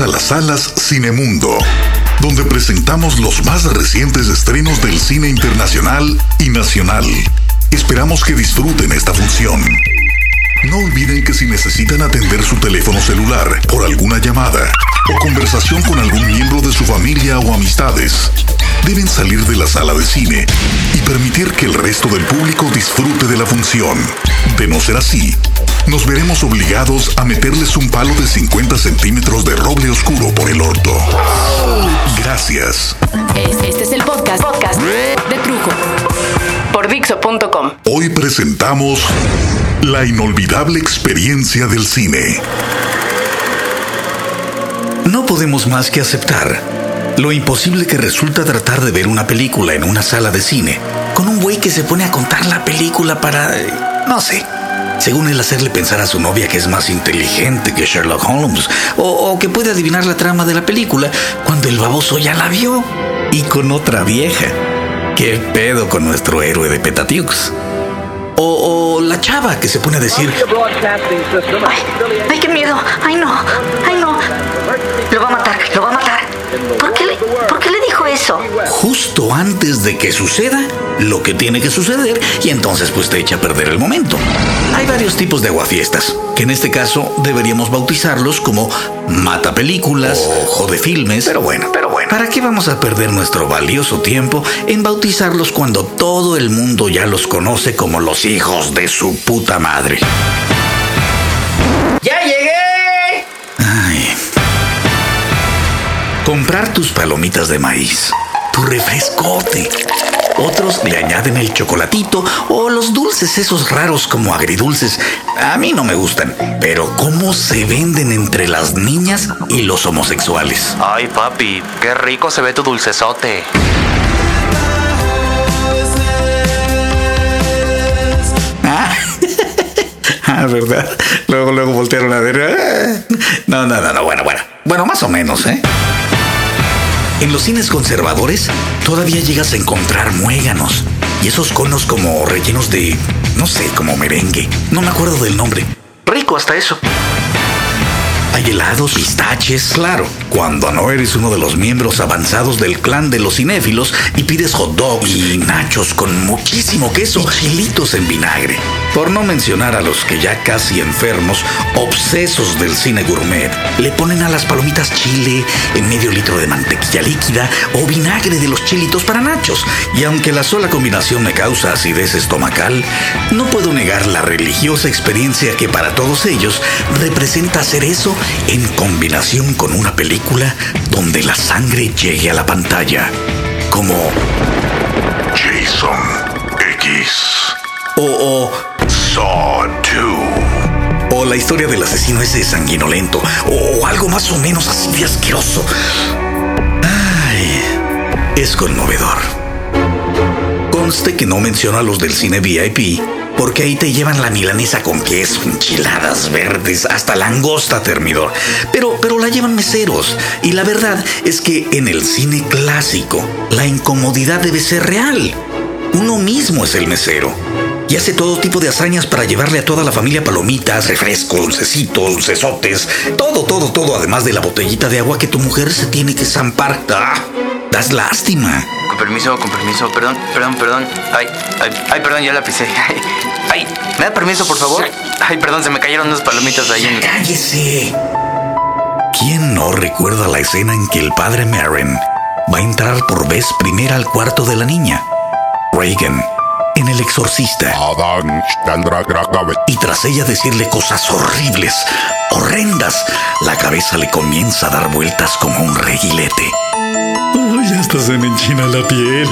A las salas Cinemundo, donde presentamos los más recientes estrenos del cine internacional y nacional. Esperamos que disfruten esta función. No olviden que si necesitan atender su teléfono celular por alguna llamada o conversación con algún miembro de su familia o amistades, deben salir de la sala de cine y permitir que el resto del público disfrute de la función. De no ser así, nos veremos obligados a meterles un palo de 50 centímetros de roble oscuro por el orto. Gracias. Este es el podcast, podcast de Trujo por Dixo.com. Hoy presentamos la inolvidable experiencia del cine. No podemos más que aceptar lo imposible que resulta tratar de ver una película en una sala de cine con un güey que se pone a contar la película para... eh, no sé. Según él hacerle pensar a su novia que es más inteligente que Sherlock Holmes o, que puede adivinar la trama de la película cuando el baboso ya la vio y con otra vieja. ¿Qué pedo con nuestro héroe de Petatiux? O, o la chava que se pone a decir, Ay, ay, qué miedo. Ay, no. Ay, no. Lo va a matar, lo va a matar. ¿Por qué le, por qué le dijo eso? justo antes de que suceda lo que tiene que suceder y entonces pues te echa a perder el momento. Hay varios tipos de aguafiestas, que en este caso deberíamos bautizarlos como mata películas o jode filmes, pero bueno, pero bueno. ¿Para qué vamos a perder nuestro valioso tiempo en bautizarlos cuando todo el mundo ya los conoce como los hijos de su puta madre? Palomitas de maíz, tu refrescote. Otros le añaden el chocolatito o los dulces esos raros como agridulces. A mí no me gustan, pero cómo se venden entre las niñas y los homosexuales. Ay, papi, qué rico se ve tu dulcesote. Ah, Ah, ¿verdad? Luego, luego voltearon a ver. ah. No, no, no, no, bueno, bueno. Bueno, más o menos, ¿eh? En los cines conservadores todavía llegas a encontrar muéganos y esos conos como rellenos de, no sé, como merengue. No me acuerdo del nombre. Rico hasta eso. Hay helados, pistaches, claro. Cuando no eres uno de los miembros avanzados del clan de los cinéfilos y pides hot dogs y nachos con muchísimo queso y chilitos en vinagre. Por no mencionar a los que ya casi enfermos, obsesos del cine gourmet, le ponen a las palomitas chile, en medio litro de mantequilla líquida o vinagre de los chilitos para nachos. Y aunque la sola combinación me causa acidez estomacal, no puedo negar la religiosa experiencia que para todos ellos representa hacer eso en combinación con una película donde la sangre llegue a la pantalla. Como Jason X. o, o Saw 2. O la historia del asesino ese sanguinolento. O algo más o menos así de asqueroso. Ay, es conmovedor. Conste que no menciono a los del cine VIP, porque ahí te llevan la milanesa con queso, enchiladas verdes, hasta langosta termidor. Pero, pero la llevan meseros. Y la verdad es que en el cine clásico, la incomodidad debe ser real. Uno mismo es el mesero y hace todo tipo de hazañas para llevarle a toda la familia palomitas, refrescos, dulcecitos, dulcesotes, todo, todo, todo, además de la botellita de agua que tu mujer se tiene que zampar. ¡Ah! Das lástima. Con permiso, con permiso, perdón, perdón, perdón. Ay, ay, ay, perdón, ya la pisé. Ay, ay, ¿me da permiso, por favor? Ay, perdón, se me cayeron unas palomitas ahí en... ¡Cállese! ¿Quién no recuerda la escena en que el padre Marin va a entrar por vez primera al cuarto de la niña? Reagan, en El Exorcista. Y tras ella decirle cosas horribles, horrendas, la cabeza le comienza a dar vueltas como un reguilete. ¡Ay, hasta se me enchina la piel!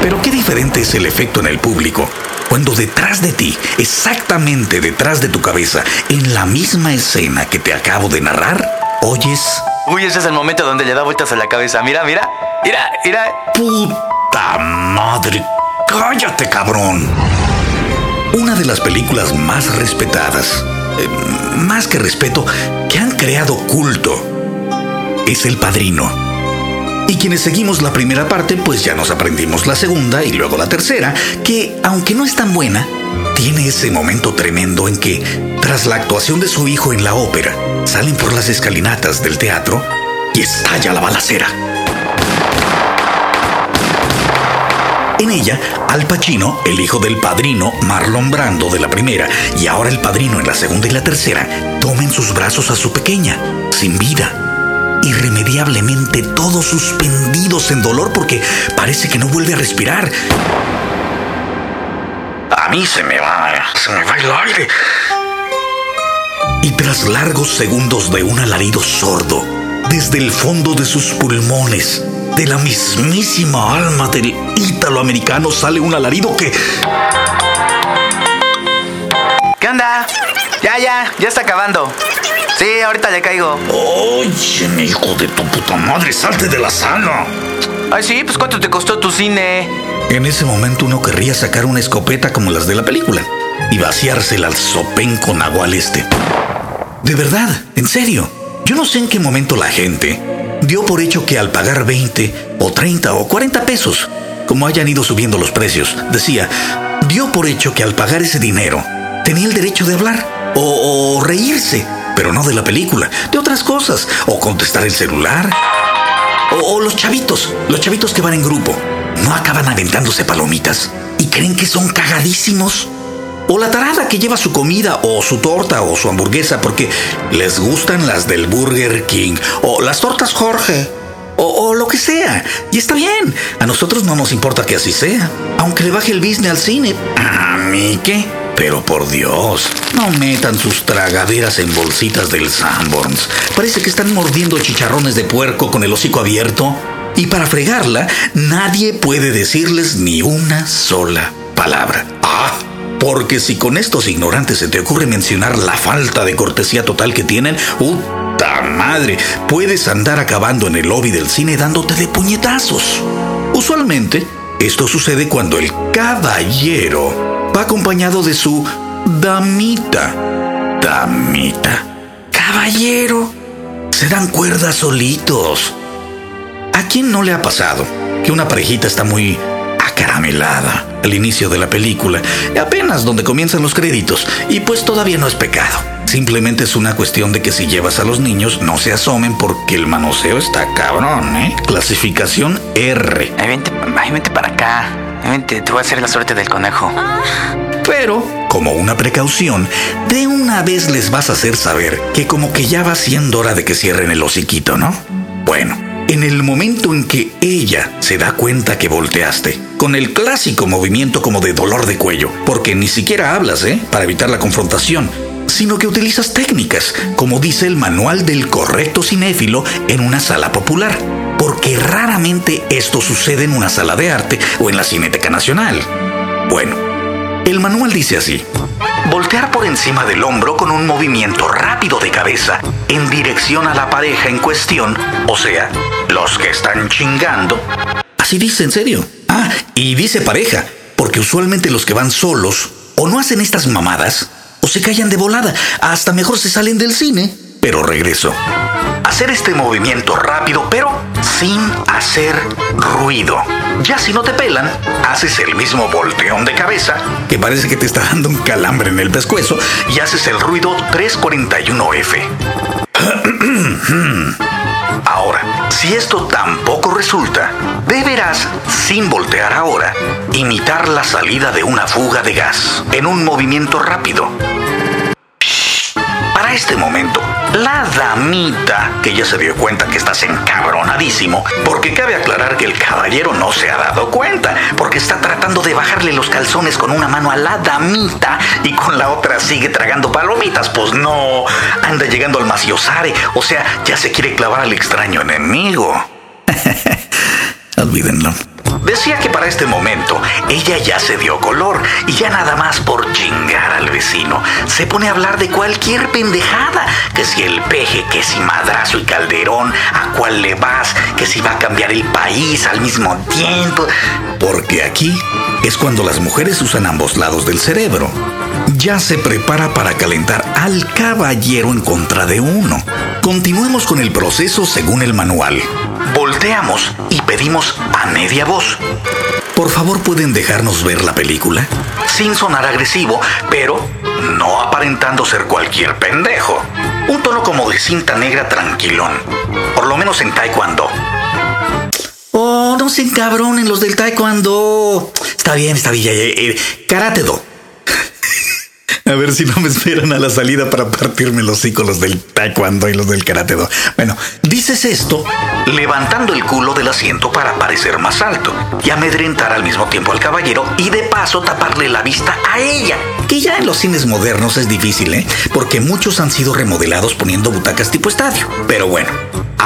Pero qué diferente es el efecto en el público cuando detrás de ti, exactamente detrás de tu cabeza, en la misma escena que te acabo de narrar, oyes Uy, ese es el momento donde le da vueltas a la cabeza. Mira, mira, mira, mira. ¡Puta madre! ¡Cállate, cabrón! Una de las películas más respetadas, eh, más que respeto, que han creado culto, es El Padrino. Y quienes seguimos la primera parte, pues ya nos aprendimos la segunda y luego la tercera, que, aunque no es tan buena, tiene ese momento tremendo en que, tras la actuación de su hijo en la ópera, salen por las escalinatas del teatro y estalla la balacera. En ella, Al Pacino, el hijo del padrino Marlon Brando de la primera y ahora el padrino en la segunda y la tercera, toma en sus brazos a su pequeña, sin vida, irremediablemente todos suspendidos en dolor porque parece que no vuelve a respirar. A mí se me va, se me va el aire. Y tras largos segundos de un alarido sordo, desde el fondo de sus pulmones, de la mismísima alma del ítalo-americano sale un alarido que... ¿Qué onda? Ya, ya, ya está acabando. Sí, ahorita le caigo. Oye, hijo de tu puta madre, salte de la sala. Ay, sí, pues ¿cuánto te costó tu cine? En ese momento uno querría sacar una escopeta como las de la película y vaciársela al sopén con agua al este. De verdad, en serio. Yo no sé en qué momento la gente dio por hecho que al pagar 20 o 30 o 40 pesos, como hayan ido subiendo los precios, decía, dio por hecho que al pagar ese dinero tenía el derecho de hablar o, reírse, pero no de la película, de otras cosas, o contestar el celular, o los chavitos, los chavitos que van en grupo, no acaban aventándose palomitas y creen que son cagadísimos. O la tarada que lleva su comida o su torta o su hamburguesa porque les gustan las del Burger King o las tortas Jorge o, lo que sea. Y está bien, a nosotros no nos importa que así sea, aunque le baje el business al cine. ¿A mí qué? Pero por Dios, no metan sus tragaderas en bolsitas del Sanborns. Parece que están mordiendo chicharrones de puerco con el hocico abierto. Y para fregarla, nadie puede decirles ni una sola palabra. Ah, porque si con estos ignorantes se te ocurre mencionar la falta de cortesía total que tienen, ¡puta madre! Puedes andar acabando en el lobby del cine dándote de puñetazos. Usualmente, esto sucede cuando el caballero va acompañado de su damita. Damita. Caballero. Se dan cuerdas solitos. ¿A quién no le ha pasado que una parejita está muy acaramelada al inicio de la película, apenas donde comienzan los créditos, y pues todavía no es pecado. Simplemente es una cuestión de que si llevas a los niños no se asomen porque el manoseo está cabrón, ¿eh? Clasificación R. Ay, vente, ay, vente para acá. Ay, vente, te voy a hacer la suerte del conejo. Pero, como una precaución, de una vez les vas a hacer saber que como que ya va siendo hora de que cierren el hociquito, ¿no? Bueno, en el momento en que ella se da cuenta que volteaste, con el clásico movimiento como de dolor de cuello, porque ni siquiera hablas, ¿eh? Para evitar la confrontación, sino que utilizas técnicas, como dice el manual del correcto cinéfilo en una sala popular, porque raramente esto sucede en una sala de arte o en la Cineteca Nacional. Bueno, el manual dice así. Voltear por encima del hombro con un movimiento rápido de cabeza en dirección a la pareja en cuestión, o sea, los que están chingando. Así dice, en serio. Ah, y dice pareja, porque usualmente los que van solos o no hacen estas mamadas o se callan de volada, hasta mejor se salen del cine. Pero regreso. Hacer este movimiento rápido, pero sin hacer ruido. Ya si no te pelan, haces el mismo volteón de cabeza, que parece que te está dando un calambre en el pescuezo, y haces el ruido 341F. Ahora, si esto tampoco resulta, deberás, sin voltear ahora, imitar la salida de una fuga de gas en un movimiento rápido. Este momento, la damita, que ya se dio cuenta que estás encabronadísimo, porque cabe aclarar que el caballero no se ha dado cuenta, porque está tratando de bajarle los calzones con una mano a la damita y con la otra sigue tragando palomitas, pues no, anda llegando al maciosare, o sea, ya se quiere clavar al extraño enemigo. Olvídenlo. Decía que para este momento ella ya se dio color y ya nada más por chingar al vecino se pone a hablar de cualquier pendejada, que si el peje, que si madrazo y calderón, a cuál le vas, que si va a cambiar el país al mismo tiempo. Porque aquí es cuando las mujeres usan ambos lados del cerebro. Ya se prepara para calentar al caballero en contra de uno. Continuemos con el proceso según el manual. Volteamos y pedimos a media voz. por favor pueden dejarnos ver la película? Sin sonar agresivo, pero no aparentando ser cualquier pendejo. Un tono como de cinta negra tranquilón. Por lo menos en taekwondo. Oh, no se encabronen los del taekwondo. Está bien, está bien. Karate do. A ver si no me esperan a la salida para partirme los hocico los del taekwondo y los del karate. Bueno, dices esto levantando el culo del asiento para parecer más alto y amedrentar al mismo tiempo al caballero y de paso taparle la vista a ella. Que ya en los cines modernos es difícil, ¿eh? Porque muchos han sido remodelados poniendo butacas tipo estadio. Pero bueno,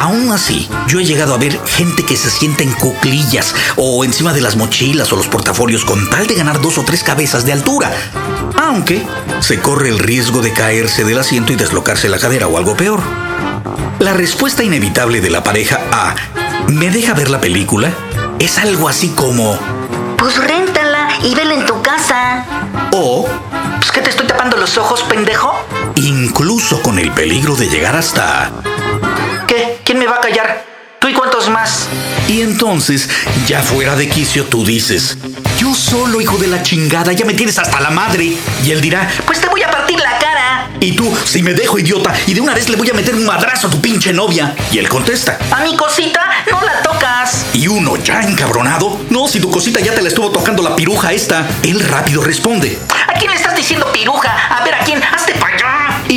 Aún así, yo he llegado a ver gente que se sienta en cuclillas o encima de las mochilas o los portafolios con tal de ganar dos o tres cabezas de altura. Aunque se corre el riesgo de caerse del asiento y deslocarse la cadera o algo peor. La respuesta inevitable de la pareja a ¿me deja ver la película? es algo así como Pues réntala y vela en tu casa. o Pues que te estoy tapando los ojos, pendejo. incluso con el peligro de llegar hasta ¿Qué? ¿Quién me va a callar? ¿Tú y cuántos más? Y entonces, ya fuera de quicio, tú dices, yo solo, hijo de la chingada, ya me tienes hasta la madre. Y él dirá, Pues te voy a partir la cara. y tú, si me dejo idiota, y de una vez le voy a meter un madrazo a tu pinche novia. Y él contesta, A mi cosita no la tocas. y uno ya encabronado, no, si tu cosita ya te la estuvo tocando la piruja esta. Él rápido responde, ¿A quién le estás diciendo piruja? A ver, ¿a quién? Hazte.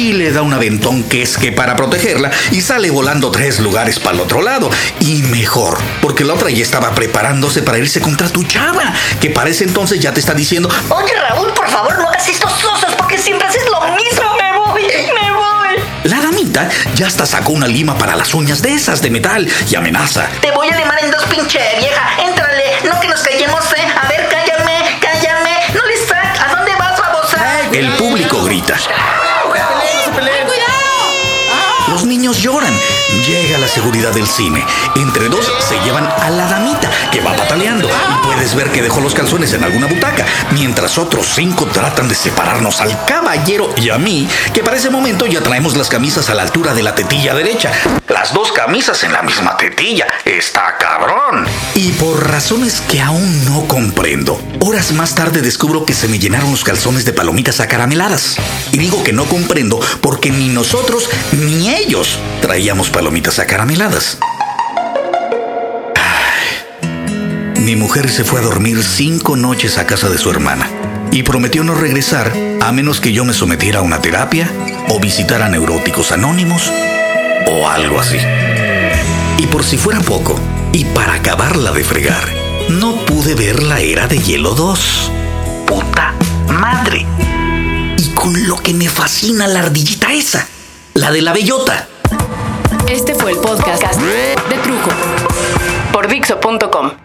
Y le da un aventón que es que para protegerla, y sale volando tres lugares para el otro lado. Y mejor, porque la otra ya estaba preparándose para irse contra tu chava, que para ese entonces ya te está diciendo, Oye, Raúl, por favor, no hagas estos osos porque siempre haces lo mismo. Me voy, me voy. La damita ya hasta sacó una lima para las uñas de esas de metal y amenaza. Te voy a limar en dos, pinche seguridad del cine. Entre dos se llevan a la damita que va pataleando y puedes ver que dejó los calzones en alguna butaca, mientras otros cinco tratan de separarnos al caballero y a mí, que para ese momento ya traemos las camisas a la altura de la tetilla derecha. Las dos camisas en la misma tetilla. Está cabrón. Y por razones que aún no comprendo, horas más tarde descubro que se me llenaron los calzones de palomitas acarameladas. Y digo que no comprendo porque ni nosotros ni ellos traíamos palomitas acarameladas. Ay. Mi mujer se fue a dormir cinco noches a casa de su hermana y prometió no regresar a menos que yo me sometiera a una terapia o visitara neuróticos anónimos o algo así. Y por si fuera poco, y para acabarla de fregar, no pude ver la era de Hielo 2. Puta madre. Y con lo que me fascina la ardillita esa, la de la bellota. Este fue el podcast de Trujo por Dixo.com.